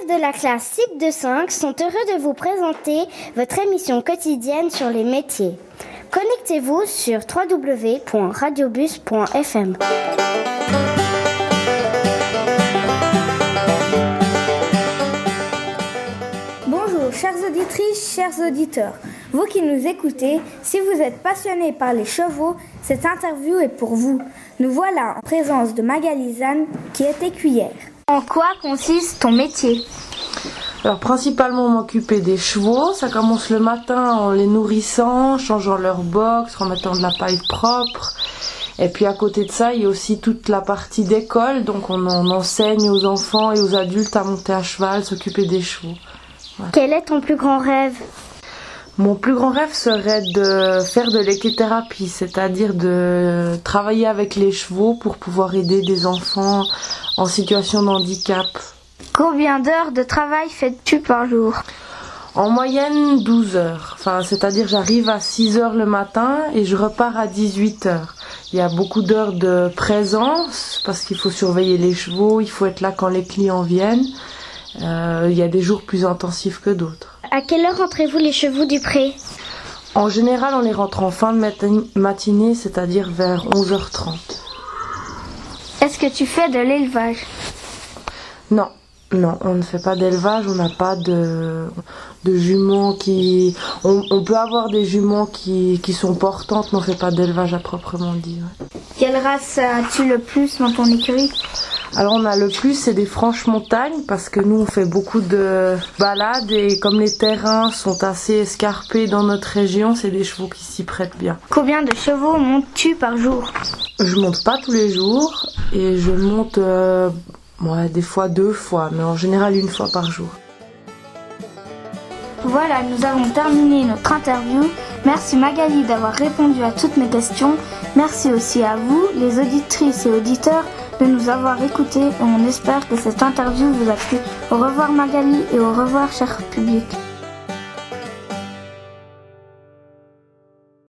élèves de la classe CIP de 5 sont heureux de vous présenter votre émission quotidienne sur les métiers. Connectez-vous sur www.radiobus.fm. Bonjour chères auditrices, chers auditeurs. Vous qui nous écoutez, si vous êtes passionné par les chevaux, cette interview est pour vous. Nous voilà en présence de Magali Zane qui est écuyère. En quoi consiste ton métier? Alors principalement m'occuper des chevaux, ça commence le matin en les nourrissant, changeant leur box, remettant de la paille propre. Et puis à côté de ça, il y a aussi toute la partie d'école, donc on, enseigne aux enfants et aux adultes à monter à cheval, s'occuper des chevaux. Quel est ton plus grand rêve? Mon plus grand rêve serait de faire de l'équithérapie, c'est-à-dire de travailler avec les chevaux pour pouvoir aider des enfants en situation de handicap. Combien d'heures de travail fais-tu par jour? En moyenne 12 heures. Enfin, c'est-à-dire j'arrive à 6 heures le matin et je repars à 18 heures. Il y a beaucoup d'heures de présence parce qu'il faut surveiller les chevaux, il faut être là quand les clients viennent. Euh, il y a des jours plus intensifs que d'autres. À quelle heure rentrez-vous les chevaux du pré? En général, on les rentre en fin de matinée, c'est-à-dire vers 11h30. Est-ce que tu fais de l'élevage? Non, non, on ne fait pas d'élevage, on n'a pas de, de jumeaux qui... On, peut avoir des jumeaux qui, qui, sont portantes, mais on ne fait pas d'élevage à proprement dit. Quelle race as-tu le plus dans ton écurie? Alors on a le plus c'est des franches montagnes parce que nous on fait beaucoup de balades et comme les terrains sont assez escarpés dans notre région, c'est des chevaux qui s'y prêtent bien. Combien de chevaux montes-tu par jour? Je monte pas tous les jours et je monte euh, des fois deux fois, mais en général une fois par jour. Voilà, nous avons terminé notre interview. Merci Magali d'avoir répondu à toutes mes questions. Merci aussi à vous, les auditrices et auditeurs, de nous avoir écoutés on espère que cette interview vous a plu. Au revoir Magali et au revoir cher public.